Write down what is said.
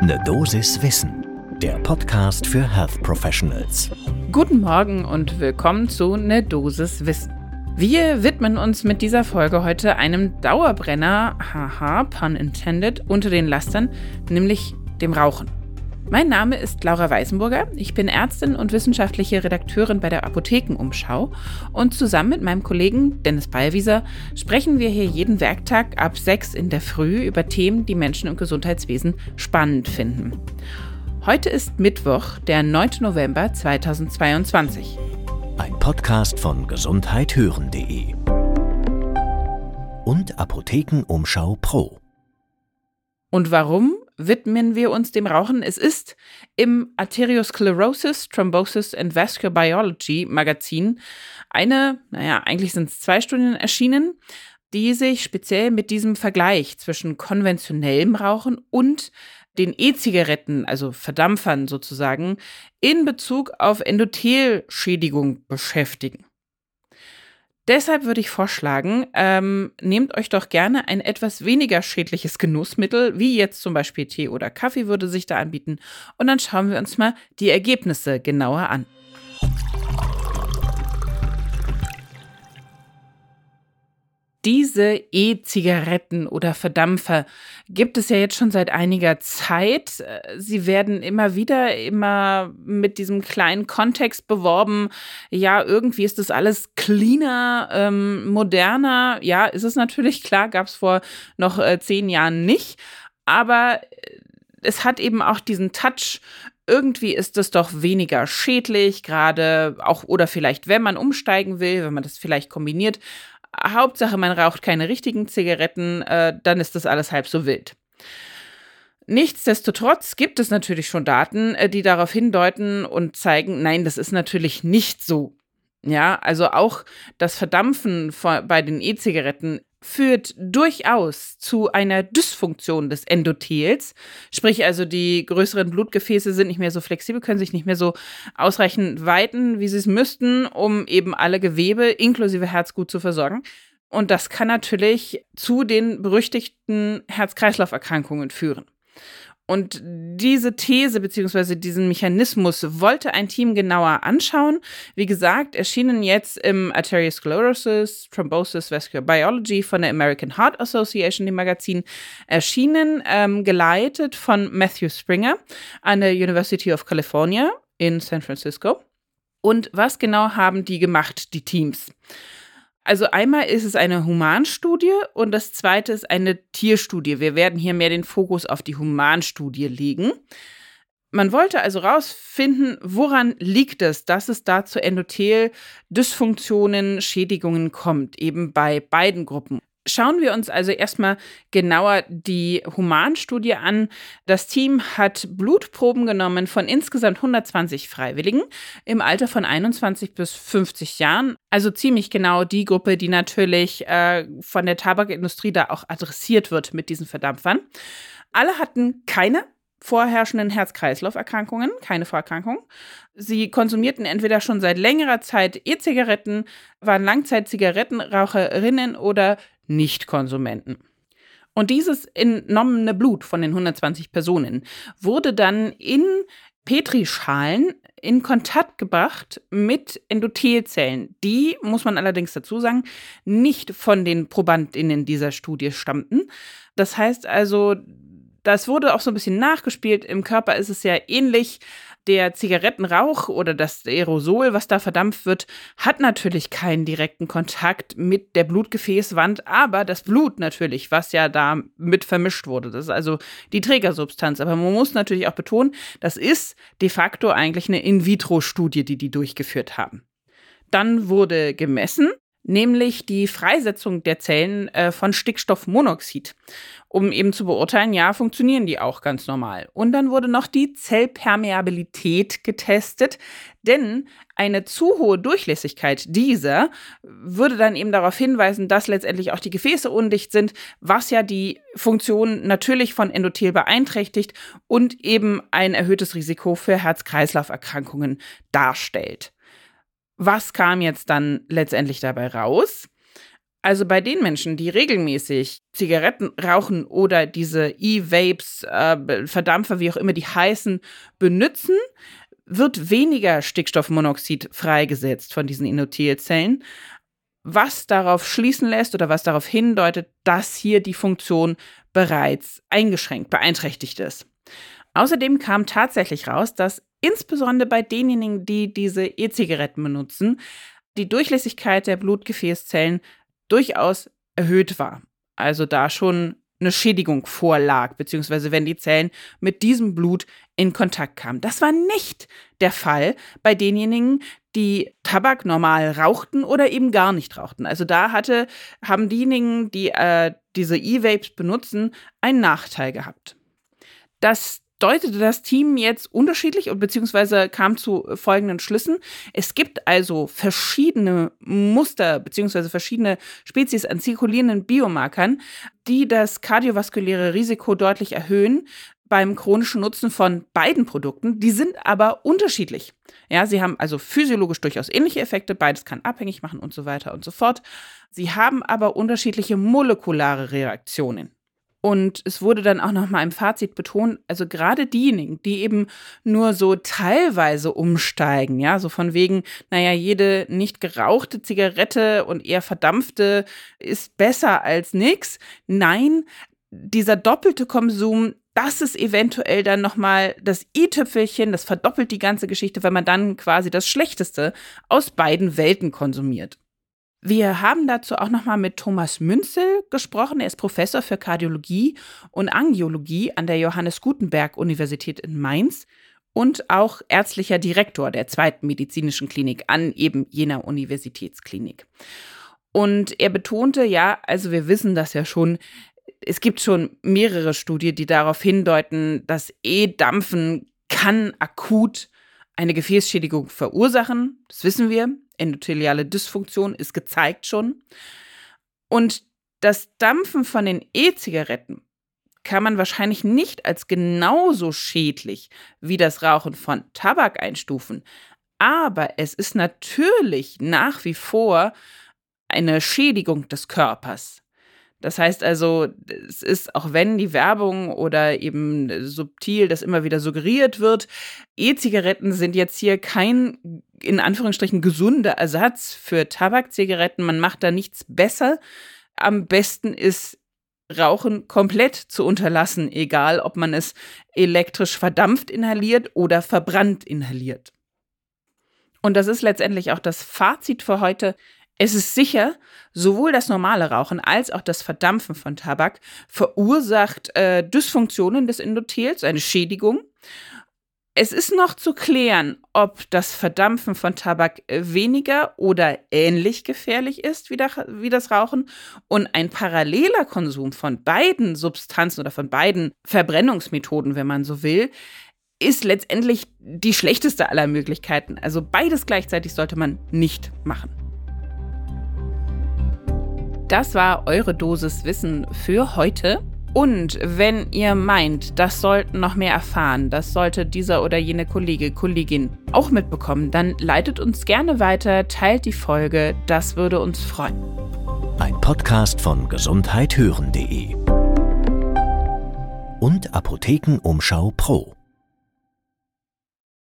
Ne Dosis Wissen, der Podcast für Health Professionals. Guten Morgen und willkommen zu Ne Dosis Wissen. Wir widmen uns mit dieser Folge heute einem Dauerbrenner, haha, pun intended, unter den Lastern, nämlich dem Rauchen. Mein Name ist Laura Weißenburger. Ich bin Ärztin und wissenschaftliche Redakteurin bei der Apothekenumschau. Und zusammen mit meinem Kollegen Dennis Ballwieser sprechen wir hier jeden Werktag ab 6 in der Früh über Themen, die Menschen im Gesundheitswesen spannend finden. Heute ist Mittwoch, der 9. November 2022. Ein Podcast von gesundheithören.de und Apothekenumschau Pro. Und warum widmen wir uns dem Rauchen? Es ist im Arteriosclerosis, Thrombosis and Vascular Biology Magazin eine, naja, eigentlich sind es zwei Studien erschienen, die sich speziell mit diesem Vergleich zwischen konventionellem Rauchen und den E-Zigaretten, also Verdampfern sozusagen, in Bezug auf Endothelschädigung beschäftigen. Deshalb würde ich vorschlagen, ähm, nehmt euch doch gerne ein etwas weniger schädliches Genussmittel, wie jetzt zum Beispiel Tee oder Kaffee würde sich da anbieten, und dann schauen wir uns mal die Ergebnisse genauer an. Diese E-Zigaretten oder Verdampfer gibt es ja jetzt schon seit einiger Zeit. Sie werden immer wieder immer mit diesem kleinen Kontext beworben. Ja, irgendwie ist das alles cleaner, ähm, moderner. Ja, ist es natürlich klar, gab es vor noch äh, zehn Jahren nicht. Aber äh, es hat eben auch diesen Touch irgendwie ist es doch weniger schädlich, gerade auch oder vielleicht, wenn man umsteigen will, wenn man das vielleicht kombiniert, Hauptsache, man raucht keine richtigen Zigaretten, äh, dann ist das alles halb so wild. Nichtsdestotrotz gibt es natürlich schon Daten, äh, die darauf hindeuten und zeigen, nein, das ist natürlich nicht so. Ja, also auch das Verdampfen bei den E-Zigaretten führt durchaus zu einer Dysfunktion des Endothels. Sprich also, die größeren Blutgefäße sind nicht mehr so flexibel, können sich nicht mehr so ausreichend weiten, wie sie es müssten, um eben alle Gewebe inklusive Herz gut zu versorgen. Und das kann natürlich zu den berüchtigten Herz-Kreislauf-Erkrankungen führen. Und diese These bzw. diesen Mechanismus wollte ein Team genauer anschauen. Wie gesagt, erschienen jetzt im Arteriosclerosis, Thrombosis, Vascular Biology von der American Heart Association, dem Magazin, erschienen, ähm, geleitet von Matthew Springer an der University of California in San Francisco. Und was genau haben die gemacht, die Teams? Also einmal ist es eine Humanstudie und das zweite ist eine Tierstudie. Wir werden hier mehr den Fokus auf die Humanstudie legen. Man wollte also herausfinden, woran liegt es, dass es da zu Endothel-Dysfunktionen, Schädigungen kommt, eben bei beiden Gruppen. Schauen wir uns also erstmal genauer die Humanstudie an. Das Team hat Blutproben genommen von insgesamt 120 Freiwilligen im Alter von 21 bis 50 Jahren. Also ziemlich genau die Gruppe, die natürlich äh, von der Tabakindustrie da auch adressiert wird mit diesen Verdampfern. Alle hatten keine vorherrschenden Herz-Kreislauf-Erkrankungen, keine Vorerkrankungen. Sie konsumierten entweder schon seit längerer Zeit E-Zigaretten, waren Langzeit-Zigarettenraucherinnen oder Nicht-Konsumenten. Und dieses entnommene Blut von den 120 Personen wurde dann in Petrischalen in Kontakt gebracht mit Endothelzellen. Die, muss man allerdings dazu sagen, nicht von den ProbandInnen dieser Studie stammten. Das heißt also, das wurde auch so ein bisschen nachgespielt. Im Körper ist es ja ähnlich. Der Zigarettenrauch oder das Aerosol, was da verdampft wird, hat natürlich keinen direkten Kontakt mit der Blutgefäßwand, aber das Blut natürlich, was ja da mit vermischt wurde. Das ist also die Trägersubstanz. Aber man muss natürlich auch betonen, das ist de facto eigentlich eine In-vitro-Studie, die die durchgeführt haben. Dann wurde gemessen, nämlich die Freisetzung der Zellen äh, von Stickstoffmonoxid, um eben zu beurteilen, ja, funktionieren die auch ganz normal. Und dann wurde noch die Zellpermeabilität getestet, denn eine zu hohe Durchlässigkeit dieser würde dann eben darauf hinweisen, dass letztendlich auch die Gefäße undicht sind, was ja die Funktion natürlich von Endothel beeinträchtigt und eben ein erhöhtes Risiko für Also bei den Menschen, die regelmäßig Zigaretten rauchen oder diese E-Vapes, äh, Verdampfer, wie auch immer die heißen, benutzen, wird weniger Stickstoffmonoxid freigesetzt von diesen Endothelzellen, was darauf schließen lässt oder was darauf hindeutet, dass hier die Funktion bereits eingeschränkt, beeinträchtigt ist. Außerdem kam tatsächlich raus, dass insbesondere bei denjenigen, die diese E-Zigaretten benutzen, die Durchlässigkeit der Blutgefäßzellen durchaus erhöht war. Also da schon eine Schädigung vorlag, beziehungsweise wenn die Zellen mit diesem Blut in Kontakt kamen. Das war nicht der Fall bei denjenigen, die Tabak normal rauchten oder eben gar nicht rauchten. Also da hatte, haben diejenigen, die äh, diese E-Vapes benutzen, einen Nachteil gehabt. Das deutete das Team jetzt unterschiedlich und beziehungsweise kam zu folgenden Schlüssen. Es gibt also verschiedene Muster beziehungsweise verschiedene Spezies an zirkulierenden Biomarkern, die das kardiovaskuläre Risiko deutlich erhöhen beim chronischen Nutzen von beiden Produkten. Die sind aber unterschiedlich. Ja, sie haben also physiologisch durchaus ähnliche Effekte, beides kann abhängig machen und so weiter und so fort. Sie haben aber unterschiedliche molekulare Reaktionen. Und es wurde dann auch noch mal im Fazit betont, also gerade diejenigen, die eben nur so teilweise umsteigen, ja, so von wegen, naja, jede nicht gerauchte Zigarette und eher verdampfte ist besser als nix. Nein, dieser doppelte Konsum, das ist eventuell dann nochmal das i-Tüpfelchen, das verdoppelt die ganze Geschichte, weil man dann quasi das Schlechteste aus beiden Welten konsumiert. Wir haben dazu auch nochmal mit Thomas Münzel gesprochen. Er ist Professor für Kardiologie und Angiologie an der Johannes Gutenberg Universität in Mainz und auch ärztlicher Direktor der zweiten medizinischen Klinik an eben jener Universitätsklinik. Und er betonte, ja, also wir wissen das ja schon, es gibt schon mehrere Studien, die darauf hindeuten, dass E-Dampfen kann akut eine Gefäßschädigung verursachen. Das wissen wir endotheliale Dysfunktion ist gezeigt schon. Und das Dampfen von den E-Zigaretten kann man wahrscheinlich nicht als genauso schädlich wie das Rauchen von Tabak einstufen. Aber es ist natürlich nach wie vor eine Schädigung des Körpers. Das heißt also, es ist, auch wenn die Werbung oder eben subtil das immer wieder suggeriert wird, E-Zigaretten sind jetzt hier kein in Anführungsstrichen gesunder Ersatz für Tabakzigaretten. Man macht da nichts besser. Am besten ist Rauchen komplett zu unterlassen, egal ob man es elektrisch verdampft inhaliert oder verbrannt inhaliert. Und das ist letztendlich auch das Fazit für heute. Es ist sicher, sowohl das normale Rauchen als auch das Verdampfen von Tabak verursacht äh, Dysfunktionen des Endothels, eine Schädigung. Es ist noch zu klären, ob das Verdampfen von Tabak weniger oder ähnlich gefährlich ist wie, wie das Rauchen und ein paralleler Konsum von beiden Substanzen oder von beiden Verbrennungsmethoden, wenn man so will, ist letztendlich die schlechteste aller Möglichkeiten. Also beides gleichzeitig sollte man nicht machen. Das war eure Dosis Wissen für heute. Und wenn ihr meint, das sollten noch mehr erfahren, das sollte dieser oder jene Kollege, Kollegin auch mitbekommen, dann leitet uns gerne weiter, teilt die Folge, das würde uns freuen. Ein Podcast von gesundheithören.de und Apothekenumschau Pro.